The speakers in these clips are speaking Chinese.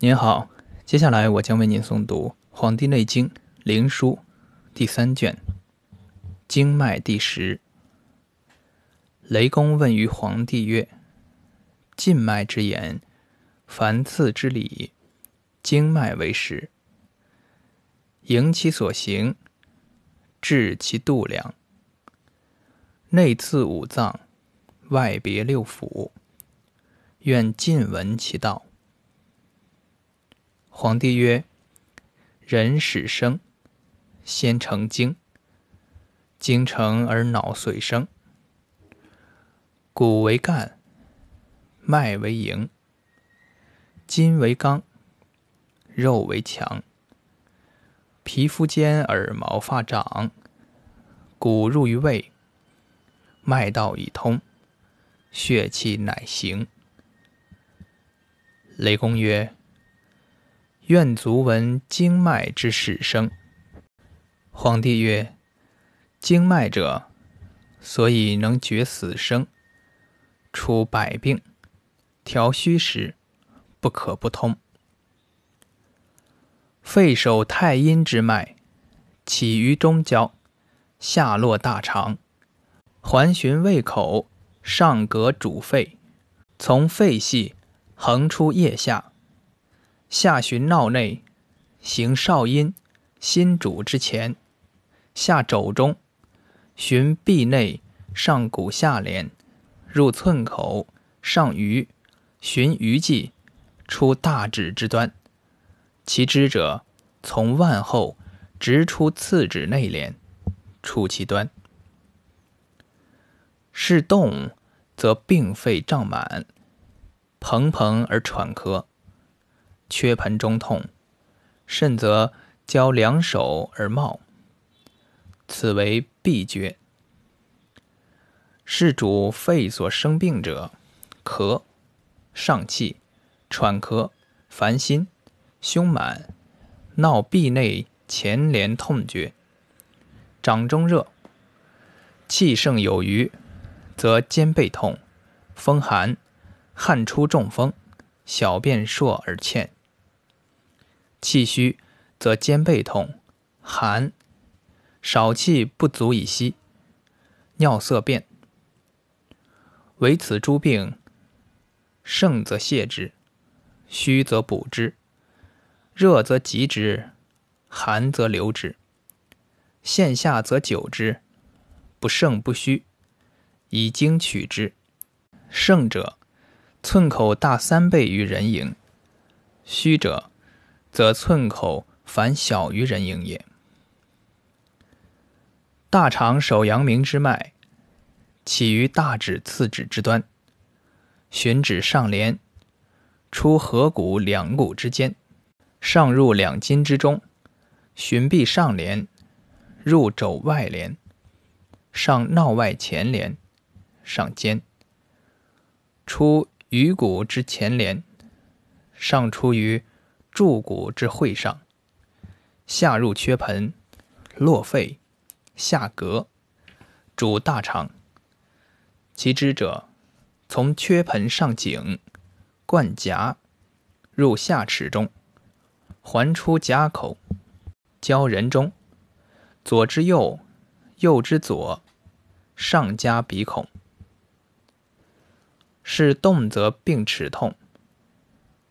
您好，接下来我将为您诵读《黄帝内经·灵枢》第三卷《经脉第十》。雷公问于黄帝曰：“晋脉之言，凡次之理，经脉为实。营其所行，治其度量。内次五脏，外别六腑。愿尽闻其道。”皇帝曰：“人始生，先成精。精成而脑髓生。骨为干，脉为营，筋为刚，肉为强。皮肤坚而毛发长，骨入于胃，脉道已通，血气乃行。”雷公曰。愿足闻经脉之始生。皇帝曰：“经脉者，所以能决死生，除百病，调虚实，不可不通。肺守太阴之脉，起于中焦，下落大肠，环循胃口，上膈主肺，从肺系横出腋下。”下循闹内，行少阴、心主之前；下肘中，循臂内，上骨下廉，入寸口，上鱼，循鱼际，出大指之端。其支者，从腕后直出次指内廉，出其端。是动，则病肺胀满，膨膨而喘咳。缺盆中痛，甚则交两手而冒，此为闭厥。是主肺所生病者，咳、上气、喘咳、烦心、胸满、闹闭内前连痛厥，掌中热，气盛有余，则肩背痛，风寒，汗出中风，小便数而欠。气虚，则肩背痛、寒，少气不足以息，尿色变。唯此诸病，盛则泻之，虚则补之，热则急之，寒则留之，线下则久之，不盛不虚，以经取之。盛者，寸口大三倍于人迎；虚者，则寸口反小于人迎也。大肠守阳明之脉，起于大指次指之端，循指上廉，出合谷两骨之间，上入两筋之中，循臂上廉，入肘外廉，上闹外前廉，上肩，出鱼骨之前廉，上出于。柱骨之会上，下入缺盆，络肺，下膈，主大肠。其支者，从缺盆上颈，贯颊，入下齿中，环出颊口，交人中，左之右，右之左，上加鼻孔。是动则病齿痛，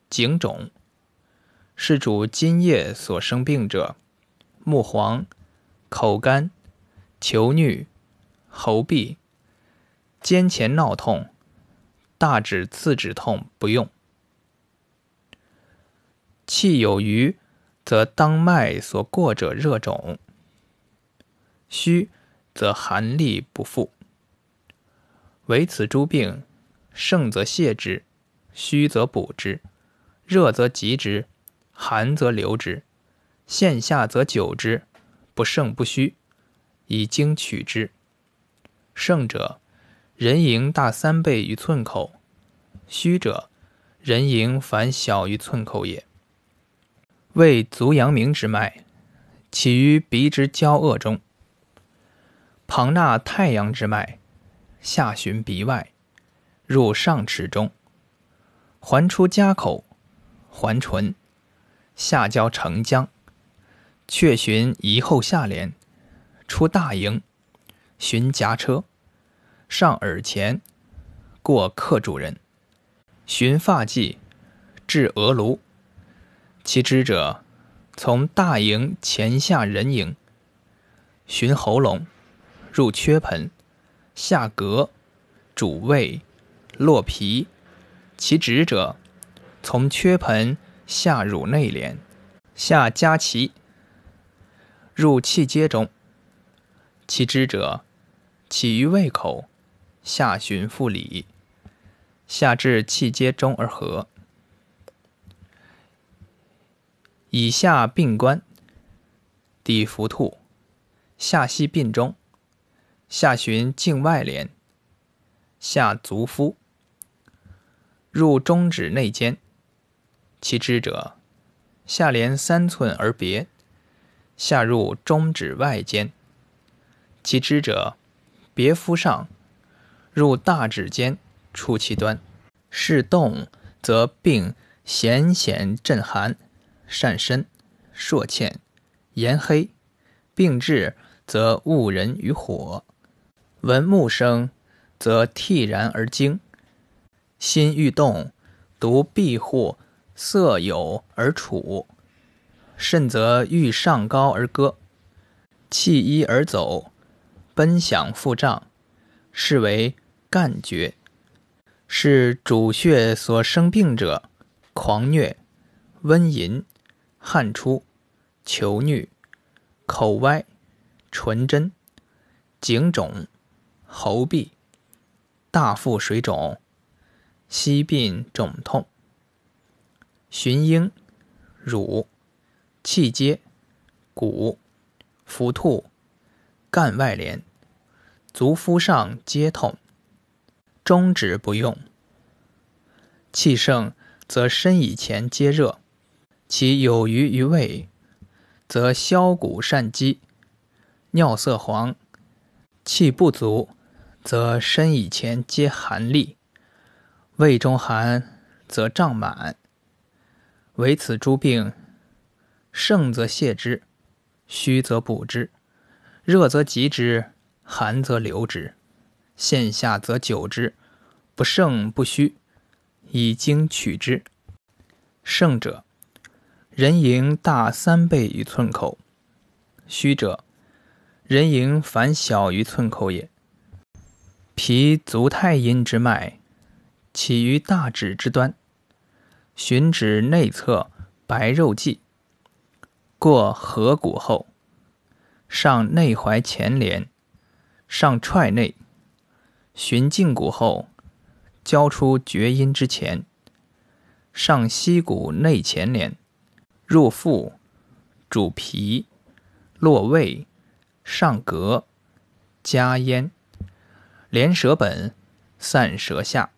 颈肿。是主今夜所生病者，目黄、口干、求衄、喉痹、肩前闹痛、大指次指痛不用。气有余，则当脉所过者热肿；虚，则寒力不复。唯此诸病，盛则泻之，虚则补之，热则急之。寒则留之，线下则久之，不胜不虚，以经取之。盛者，人盈大三倍于寸口；虚者，人盈反小于寸口也。为足阳明之脉，起于鼻之交恶中，旁纳太阳之脉，下循鼻外，入上齿中，环出家口。还唇，下交承浆，却寻夷后下廉，出大营，寻夹车，上耳前，过客主人，寻发髻，至额颅。其之者，从大营前下人营，寻喉咙，入缺盆，下膈，主胃，络皮。其直者，从缺盆下乳内廉，下夹脐，入气阶中。其支者，起于胃口，下循腹里，下至气阶中而合。以下病关：底浮兔，下系鬓中，下循境外廉，下足夫。入中指内间，其知者，下连三寸而别，下入中指外间。其知者，别肤上，入大指间，出其端。是动则病显显震寒，善身，朔欠，颜黑；病至则误人于火。闻木声，则惕然而惊。心欲动，独闭户，色有而处；甚则欲上高而歌，弃衣而走，奔响腹胀，是为干绝。是主血所生病者，狂虐、温淫、汗出、求衄、口歪、唇真、颈肿、喉痹、大腹水肿。膝病肿痛，寻阴、乳、气结、骨、浮兔、干外连、足肤上皆痛，中指不用。气盛则身以前皆热，其有余于胃，则消谷善饥，尿色黄；气不足，则身以前皆寒栗。胃中寒，则胀满。唯此诸病，盛则泻之，虚则补之，热则急之，寒则留之，现下则久之，不盛不虚，以经取之。盛者，人迎大三倍于寸口；虚者，人迎反小于寸口也。脾足太阴之脉。起于大指之端，循指内侧白肉际，过合谷后，上内踝前廉，上踹内，循胫骨后，交出厥阴之前，上膝骨内前廉，入腹，主皮，落胃，上膈，加咽，连舌本，散舌下。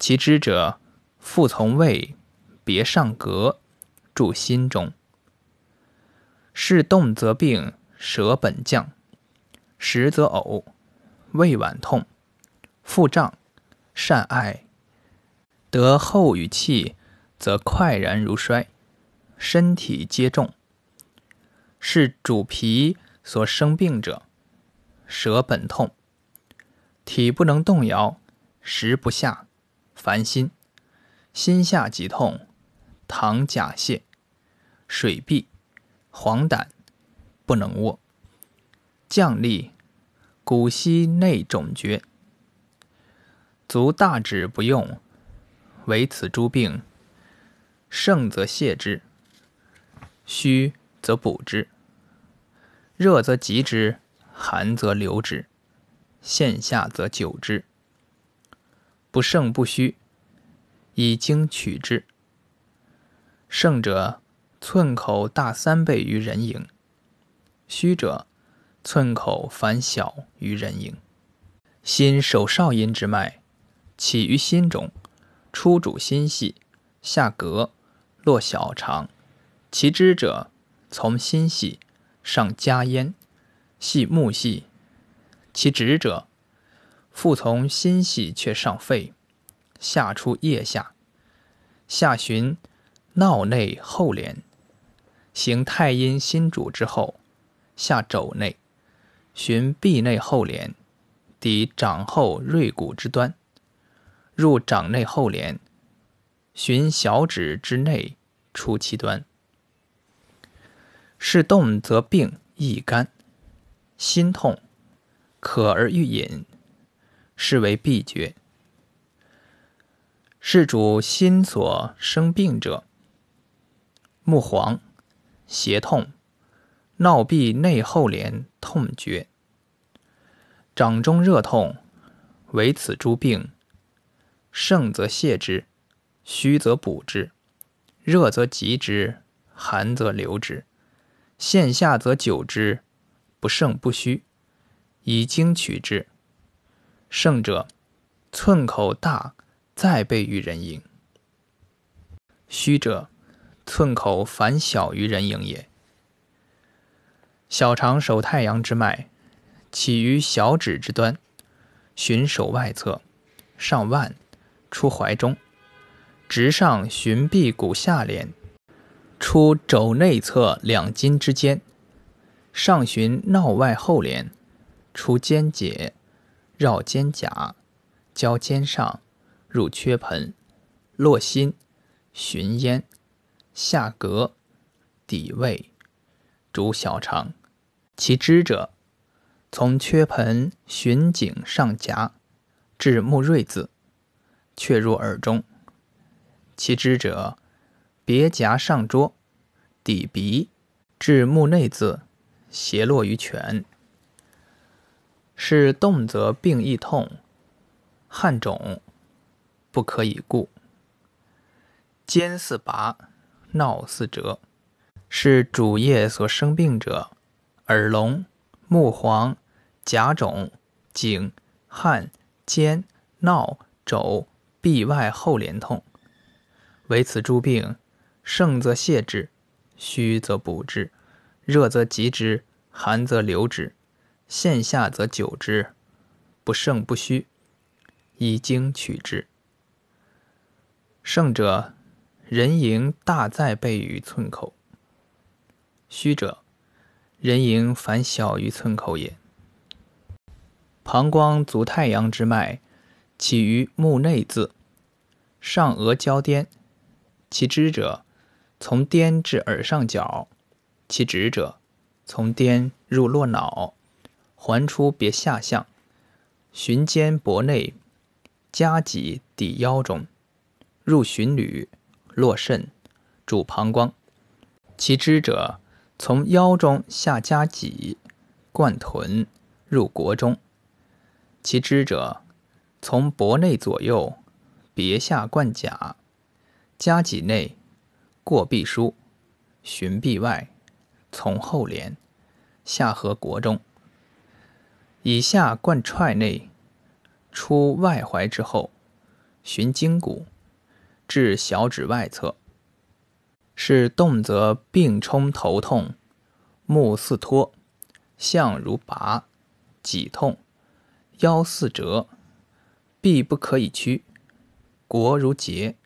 其支者，腹从胃，别上膈，注心中。是动则病，舌本降，食则呕，胃脘痛，腹胀，善爱。得后与气，则快然如衰，身体皆重。是主脾所生病者，舌本痛，体不能动摇，食不下。烦心，心下急痛，糖甲泻，水闭，黄疸，不能卧，降利，骨膝内肿绝，足大指不用，唯此诸病，盛则泻之，虚则补之，热则急之，寒则留之，现下则久之。不胜不虚，以经取之。胜者，寸口大三倍于人迎；虚者，寸口反小于人迎。心手少阴之脉，起于心中，出主心系，下膈，络小肠。其支者，从心系，上加咽，系木系。其直者。复从心系却上肺，下出腋下，下循闹内后廉，行太阴心主之后，下肘内，循臂内后廉，抵掌后锐骨之端，入掌内后廉，循小指之内出其端。是动则病易干，心痛，渴而欲饮，是为痹绝。是主心所生病者，目黄、胁痛、闹闭内后连痛绝，掌中热痛，为此诸病。盛则泻之，虚则补之，热则急之，寒则留之，现下则久之，不胜不虚，以经取之。盛者，寸口大。再倍于人迎。虚者，寸口反小于人迎也。小肠手太阳之脉，起于小指之端，循手外侧，上腕，出怀中，直上循臂骨下廉，出肘内侧两筋之间，上循闹外后廉，出肩节，绕肩胛，交肩上。入缺盆，络心，循咽，下膈，抵胃，主小肠。其支者，从缺盆循颈上夹，至目锐子，却入耳中。其支者，别夹上桌，抵鼻，至目内眦，斜落于泉。是动则病易痛，汗肿。不可以故。肩似拔，闹似折，是主业所生病者，耳聋、目黄、甲肿、颈、汗、肩、闹、肘、臂外后连痛。为此诸病，盛则泻之，虚则补之，热则急之，寒则留之，现下则久之，不胜不虚，以经取之。盛者，人迎大在背于寸口；虚者，人迎反小于寸口也。膀胱足太阳之脉，起于目内眦，上额交颠，其支者，从颠至耳上角；其直者，从颠入络脑，环出别下项，循肩脖内，夹脊抵腰中。入循履，络肾，主膀胱。其支者，从腰中下夹脊，贯臀，入国中。其支者，从脖内左右，别下贯甲，夹脊内，过臂枢，循臂外，从后连，下合国中。以下贯踹内，出外踝之后，循筋骨。至小指外侧，是动则病冲头痛，目似脱，相如拔，脊痛，腰似折，臂不可以屈，国如结，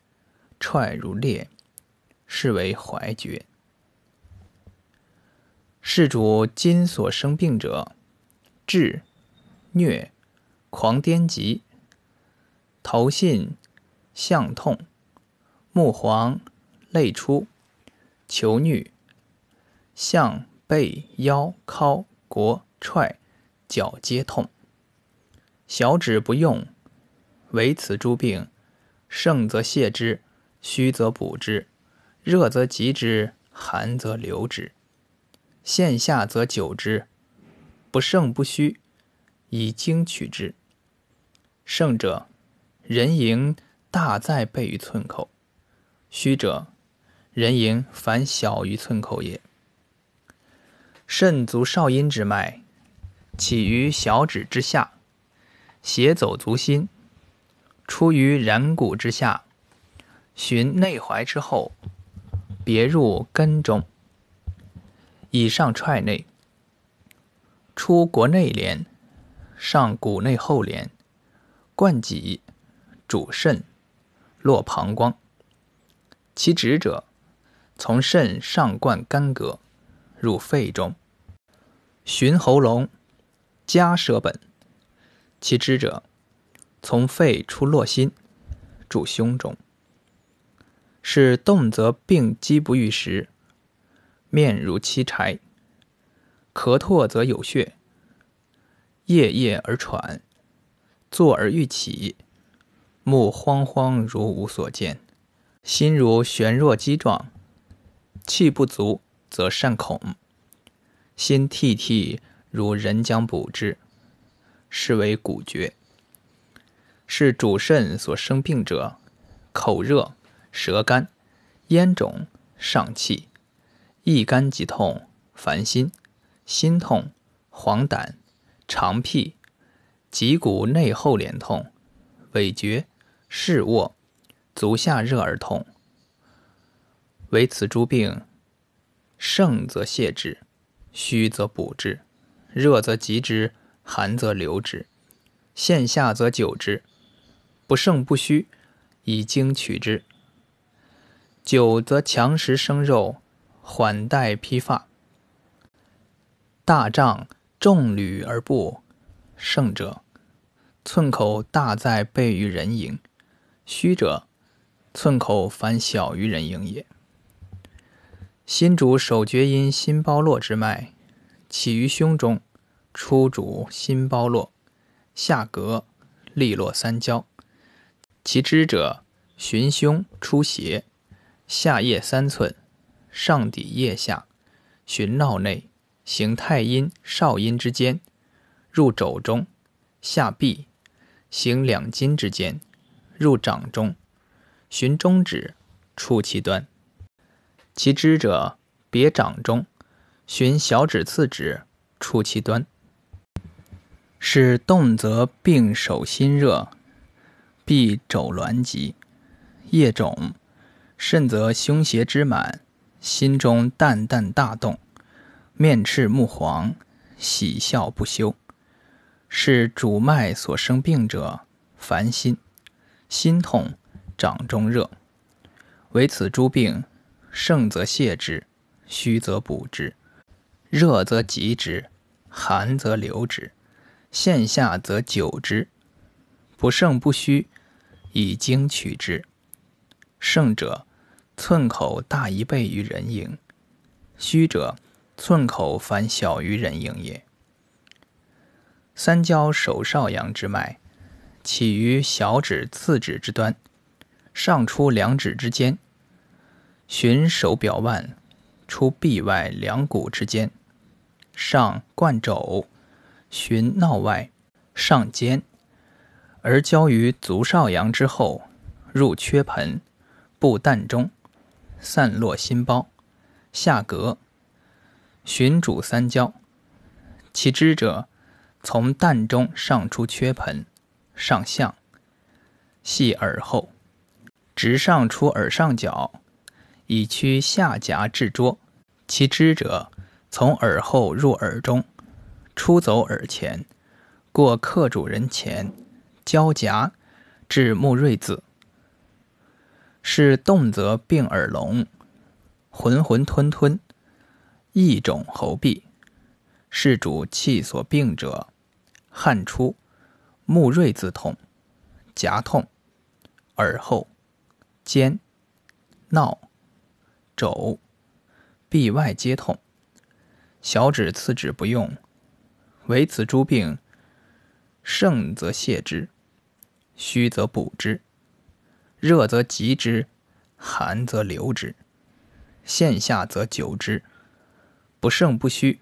踹如裂，是为怀厥。是主筋所生病者，痔、疟、狂癫疾、头信、项痛。目黄，泪出，求衄，项背腰尻腘踹，脚皆痛。小指不用，唯此诸病，盛则泻之，虚则补之，热则急之，寒则留之，现下则久之，不胜不虚，以经取之。盛者，人迎大在背于寸口。虚者，人迎反小于寸口也。肾足少阴之脉，起于小指之下，斜走足心，出于然骨之下，循内踝之后，别入根中。以上踹内，出国内廉，上骨内后廉，贯脊，主肾，络膀胱。其直者，从肾上贯干膈，入肺中，循喉咙，加舌本。其支者，从肺出络心，注胸中。是动则病机不愈时，面如漆柴，咳唾则有血，夜夜而喘，坐而欲起，目慌慌如无所见，心如悬若击状，气不足则善恐，心涕涕如人将补之。是为骨厥，是主肾所生病者，口热、舌干、咽肿、上气、一肝即痛、烦心、心痛、黄疸、肠癖、脊骨内后连痛、尾厥、视卧、足下热而痛。为此诸病，盛则泻之，虚则补之，热则急之。寒则留之，现下则久之，不胜不虚，以经取之。久则强食生肉，缓带披发。大胀重履而不盛者，寸口大在背于人迎；虚者，寸口反小于人迎也。心主手厥阴心包络之脉，起于胸中。出主心包络，下膈利络三焦，其支者循胸出胁，下腋三寸，上抵腋下，循闹内，行太阴少阴之间，入肘中，下臂，行两筋之间，入掌中，循中指，触其端。其支者别掌中，循小指次指，触其端。是动则病手心热，臂肘挛急，夜肿；肾则胸胁之满，心中淡淡大动，面赤目黄，喜笑不休。是主脉所生病者，烦心、心痛、掌中热。为此诸病，盛则泻之，虚则补之，热则急之，寒则留之。现下则久之，不胜不虚，以经取之。盛者，寸口大一倍于人迎；虚者，寸口反小于人迎也。三焦手少阳之脉，起于小指次指之端，上出两指之间，循手表腕，出臂外两骨之间，上贯肘。循闹外，上肩，而交于足少阳之后，入缺盆，布膻中，散落心包，下膈，循主三焦。其支者，从膻中上出缺盆，上项，系耳后，直上出耳上角，以屈下颊至桌。其支者，从耳后入耳中。出走耳前，过客主人前，交颊至目锐字。是动则病耳聋，浑浑吞吞，易肿喉痹。是主气所病者，汗出，目锐字痛，颊痛，耳后，肩，闹，肘，臂外皆痛，小指次指不用。为此诸病，盛则泻之，虚则补之，热则急之，寒则留之，现下则久之，不盛不虚，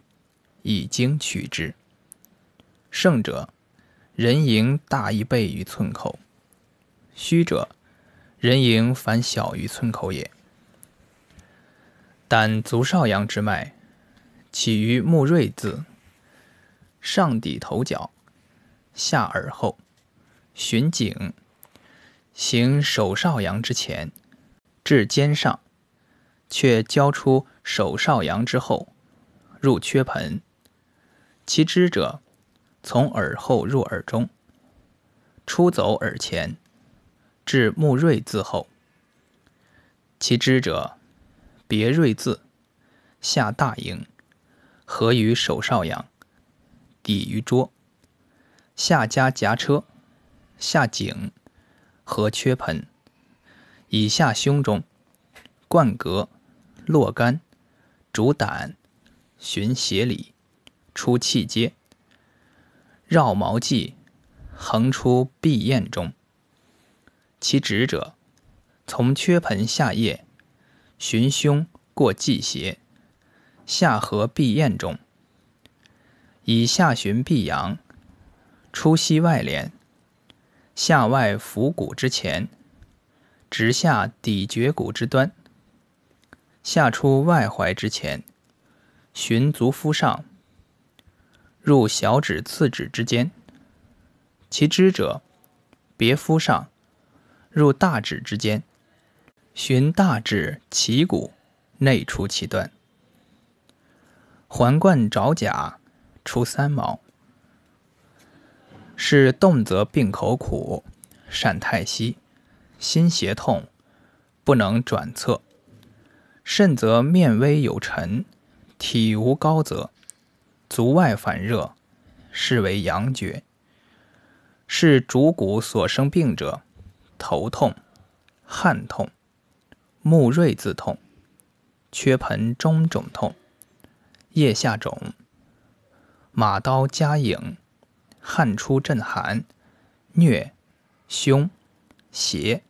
以经取之。盛者，人迎大一倍于寸口；虚者，人迎反小于寸口也。但足少阳之脉，起于目锐字。上抵头角，下耳后，循颈，行手少阳之前，至肩上，却交出手少阳之后，入缺盆。其支者，从耳后入耳中，出走耳前，至目锐字后。其支者，别锐字，下大营，合于手少阳，抵于桌，下加夹车，下颈，合缺盆，以下胸中，贯膈，络肝，主胆，循胁里，出气阶，绕毛际，横出闭咽中。其指者，从缺盆下叶，循胸过季胁，下合闭咽中，以下循闭阳，出膝外廉，下外腹骨之前，直下底绝骨之端，下出外踝之前，循足夫上，入小指次指之间。其支者，别夫上。入大指之间，循大指脐骨内出其端，环贯爪甲，出三毛。是动则病口苦，善太息，心胁痛，不能转侧。甚则面微有沉，体无高则，足外反热，是为阳厥。是主骨所生病者。头痛、汗痛、目锐自痛、缺盆中肿痛、腋下肿、马刀加影、汗出阵寒、疟、胸、胁、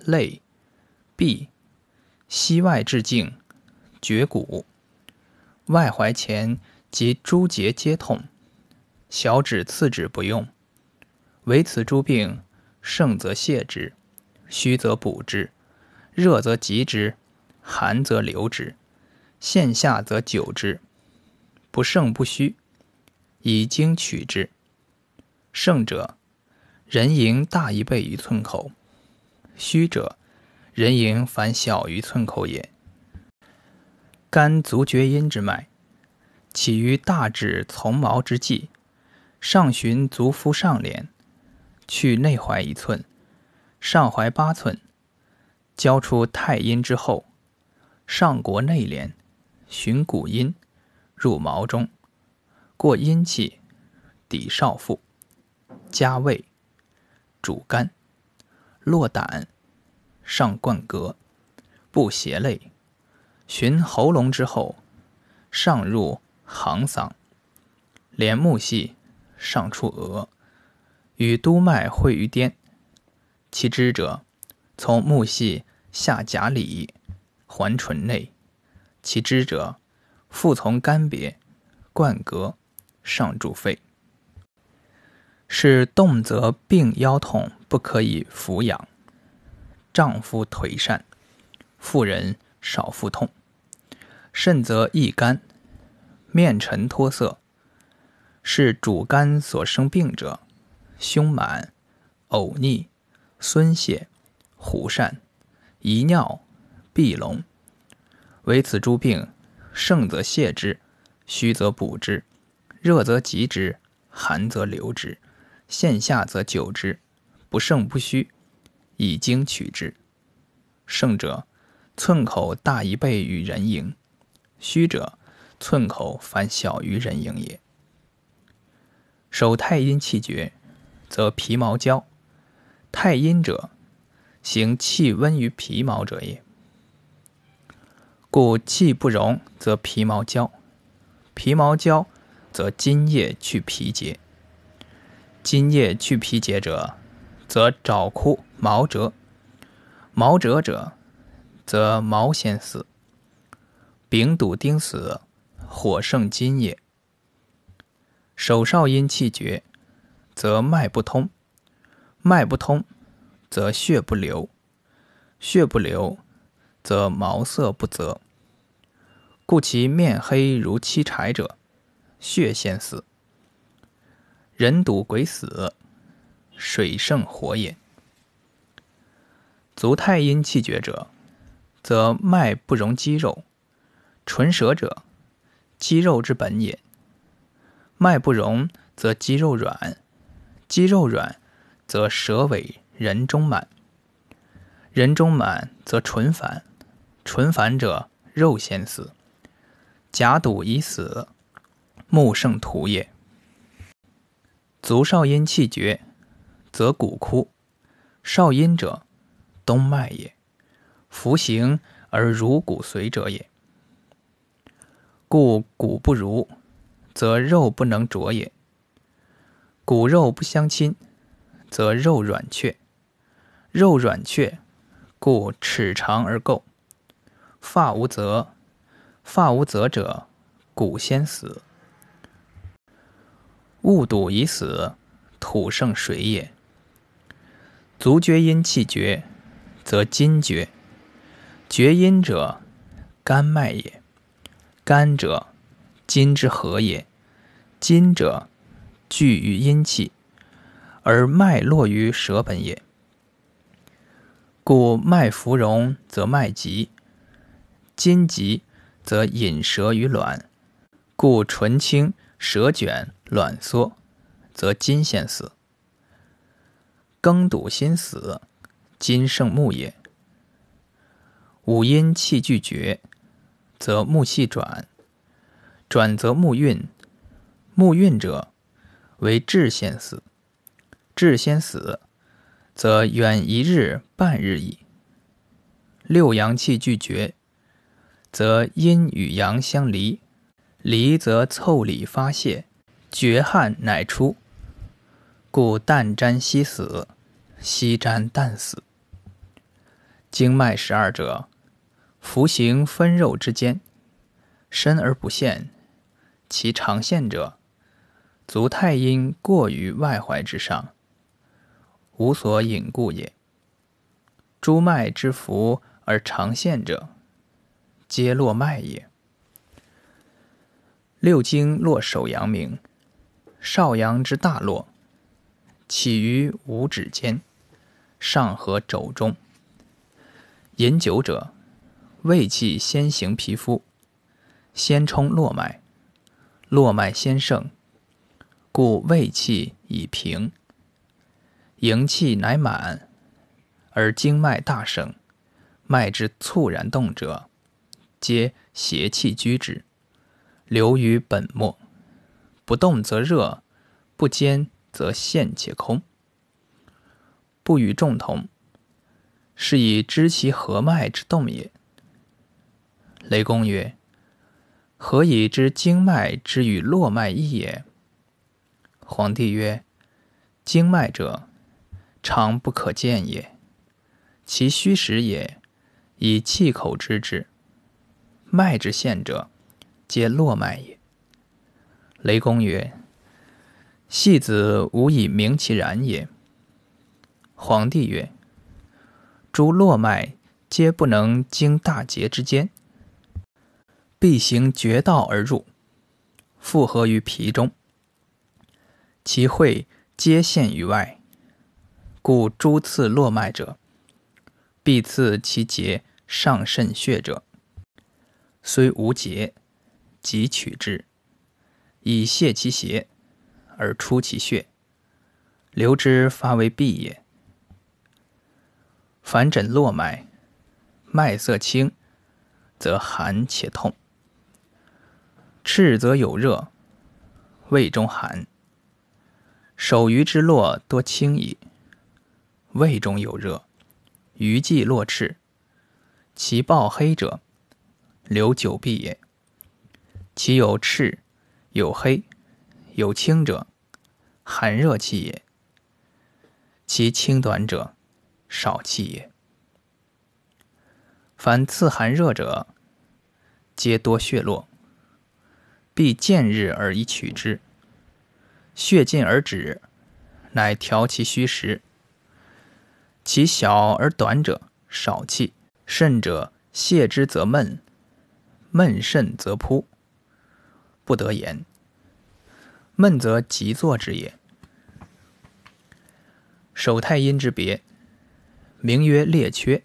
肋、臂、膝外至颈、绝骨、外踝前及诸节皆痛，小指次指不用，唯此诸病。盛则泻之，虚则补之，热则急之，寒则留之，现下则久之。不盛不虚，以经取之。盛者，人迎大一倍于寸口；虚者，人迎反小于寸口也。肝足厥阴之脉，起于大指从毛之际，上循足夫上廉。去内踝一寸，上踝八寸，交出太阴之后，上国内廉，循骨阴，入毛中，过阴气，抵少腹，加胃，主肝，落胆，上贯膈，不胁肋，循喉咙之后，上入行嗓，连木系，上出额。与督脉会于巅，其支者，从木系下甲里，环唇内；其支者，复从肝别，贯膈，上注肺。是动则病腰痛，不可以俯仰；丈夫腿善，妇人少腹痛。肾则易干，面沉脱色，是主肝所生病者。胸满、呕逆、孙泄、虎疝、遗尿、闭聋，为此诸病，盛则泻之，虚则补之，热则急之，寒则留之，现下则久之，不盛不虚，以经取之。盛者，寸口大一倍于人迎；虚者，寸口反小于人迎也。手太阴气绝。则皮毛焦，太阴者，行气温于皮毛者也。故气不容，则皮毛焦；皮毛焦，则津液去皮结。津液去皮结者，则爪枯毛折；毛折者，则毛先死。丙笃丁死，火盛津液。手少阴气绝。则脉不通，脉不通，则血不流，血不流，则毛色不泽。故其面黑如漆柴者，血先死。人赌鬼死，水盛火也。足太阴气绝者，则脉不容肌肉，唇舌者，肌肉之本也。脉不容，则肌肉软。肌肉软，则舌尾人中满；人中满，则唇反，唇烦者，肉先死；甲堵已死，木盛土也。足少阴气绝，则骨枯。少阴者，冬脉也。服行而如骨髓者也。故骨不如，则肉不能着也。骨肉不相亲，则肉软却。肉软却，故齿长而垢。发无泽，发无泽者，骨先死。物笃已死，土盛水也。足厥阴气绝，则筋绝。厥阴者，肝脉也。肝者，筋之合也。筋者，聚于阴气，而脉络于舌本也。故脉浮荣，则脉急；筋急，则引舌于卵。故唇青，舌卷，卵缩，则筋先死。庚笃心死，筋盛木也。五阴气俱绝，则木气转，转则木运。木运者，为至先死。至先死，则远一日半日矣。六阳气俱绝，则阴与阳相离，离则腠理发泄，绝汗乃出。故旦沾夕死，夕沾旦死。经脉十二者。服行分肉之间，深而不陷，其长线者，足太阴过于外踝之上，无所隐故也。诸脉之浮而长现者，皆络脉也。六经络首阳明，少阳之大络，起于五指间，上合肘中。饮酒者。胃气先行皮肤，先冲络脉，络脉先盛，故胃气已平，营气乃满，而经脉大盛，脉之猝然动者，皆邪气居之，流于本末。不动则热，不坚则陷且空，不与众同，是以知其合脉之动也。雷公曰：“何以知经脉之与络脉异也？”皇帝曰：“经脉者，常不可见也。其虚实也，以气口知之。脉之现者，皆络脉也。”雷公曰：“戏子无以明其然也。”皇帝曰：“诸络脉皆不能经大节之间。”必行绝道而入，复合于皮中。其会皆陷于外，故诸刺络脉者，必刺其结上肾血者。虽无结，即取之，以泄其邪，而出其血，留之发为痹也。凡诊络脉，脉色清，则寒且痛。赤则有热，胃中寒。手鱼之络多清矣，胃中有热，鱼既络赤，其暴黑者，流久闭也。其有赤、有黑、有清者，寒热气也。其清短者，少气也。凡刺寒热者，皆多血络。必见日而以取之，血尽而止，乃调其虚实。其小而短者，少气；甚者，泻之则闷，闷甚则扑，不得言。闷则急作之也。手太阴之别，名曰列缺，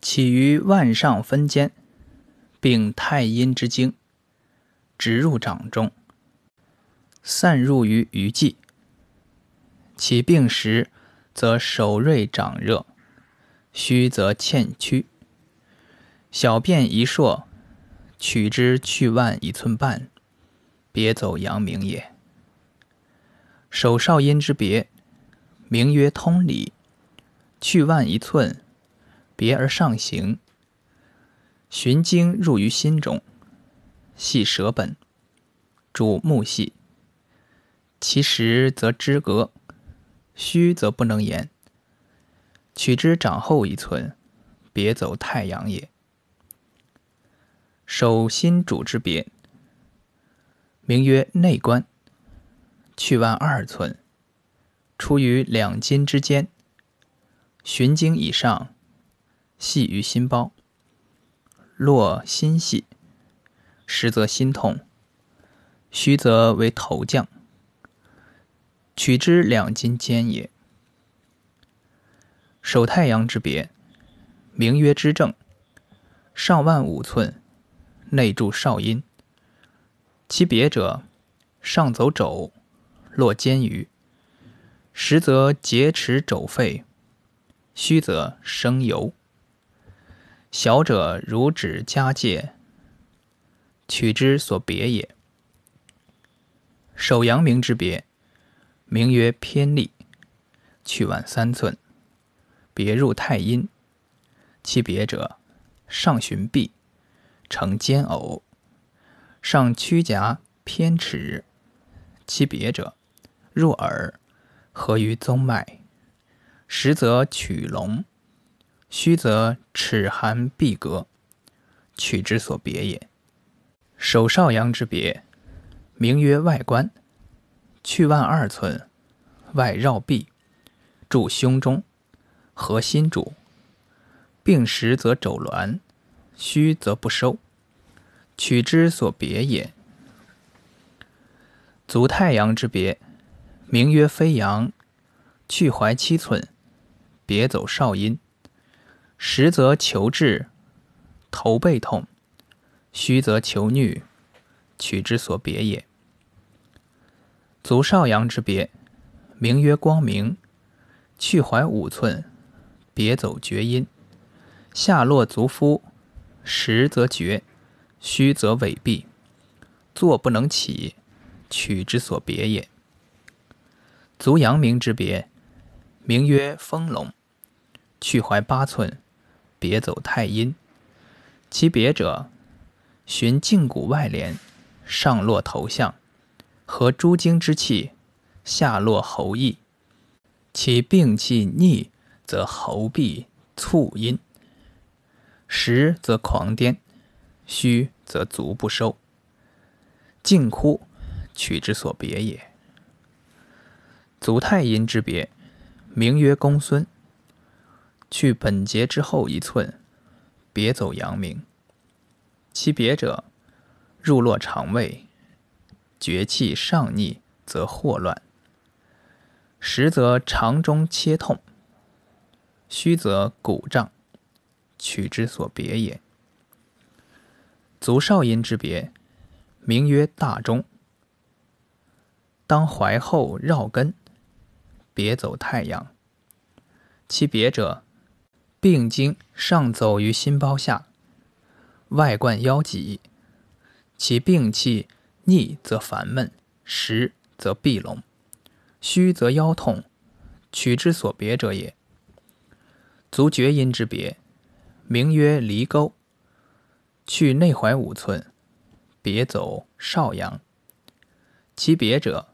起于腕上分间，并太阴之经。直入掌中，散入于鱼际。其病时，则手锐掌热；虚则欠屈。小便一硕，取之去腕一寸半，别走阳明也。手少阴之别，名曰通里，去腕一寸，别而上行。循经入于心中，系舌本，主目系。其实则知格，虚则不能言。取之长后一寸，别走太阳也。手心主之别，名曰内关。去腕二寸，出于两筋之间。循经以上，系于心包。络心细，实则心痛；虚则为头降。取之两筋间也。手太阳之别，名曰之正。上万五寸。内注少阴，其别者，上走肘，落肩盂，实则结持肘肺，虚则生疣。小者如指加界，取之所别也。手阳明之别，名曰偏利，去腕三寸，别入太阴，其别者，上循臂。成尖偶，上曲颊偏齿，其别者，入耳，合于宗脉，实则取龙，虚则齿寒闭隔，取之所别也。手少阳之别，名曰外关，去腕二寸，外绕臂，注胸中，合心主，病时则肘挛。虚则不收，取之所别也。足太阳之别，名曰飞扬，去踝七寸，别走少阴。实则求治，头背痛；虚则求虐，取之所别也。足少阳之别，名曰光明，去踝五寸，别走厥阴。下落足夫。实则绝，虚则痿痹，坐不能起，取之所别也。足阳明之别，名曰丰隆，去踝八寸，别走太阴。其别者，循胫骨外连，上络头项，合诸经之气，下落喉翼。其病气逆，则喉痹促阴。实则狂癫，虚则足不收。静哭，取之所别也。足太阴之别，名曰公孙。去本节之后一寸，别走阳明。其别者，入络肠胃，厥气上逆，则霍乱。实则肠中切痛，虚则骨胀。取之所别也。足少阴之别，名曰大中。当怀后绕根，别走太阳。其别者，病经上走于心包下，外贯腰脊。其病气逆则烦闷，实则闭聋，虚则腰痛。取之所别者也。足厥阴之别。名曰离沟，去内踝五寸，别走少阳。其别者，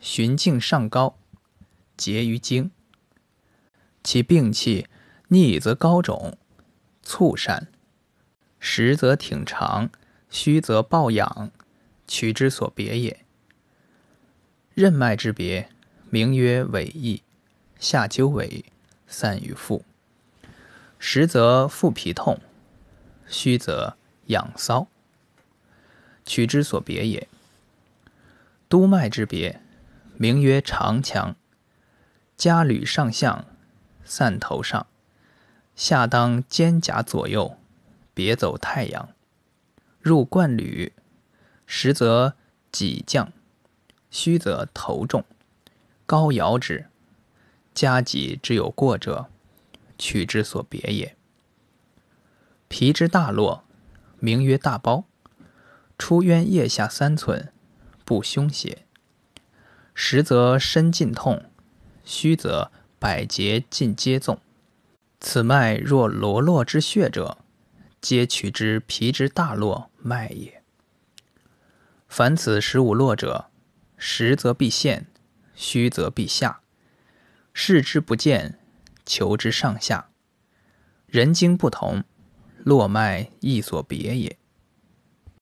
循径上高，结于经。其病气逆则高肿，促善；实则挺长，虚则抱痒，取之所别也。任脉之别，名曰尾翼，下灸尾，散于腹。实则腹皮痛，虚则痒骚，取之所别也。督脉之别，名曰长强，加履上项，散头上，下当肩胛左右，别走太阳，入冠履，实则脊降，虚则头重，高摇之，加脊之有过者。取之所别也。皮之大络，名曰大包，出渊腋下三寸，不凶邪。实则身尽痛，虚则百节尽皆纵。此脉若罗络之血者，皆取之皮之大络脉也。凡此十五落者，实则必现，虚则必下。视之不见，求之上下。人经不同，络脉亦所别也。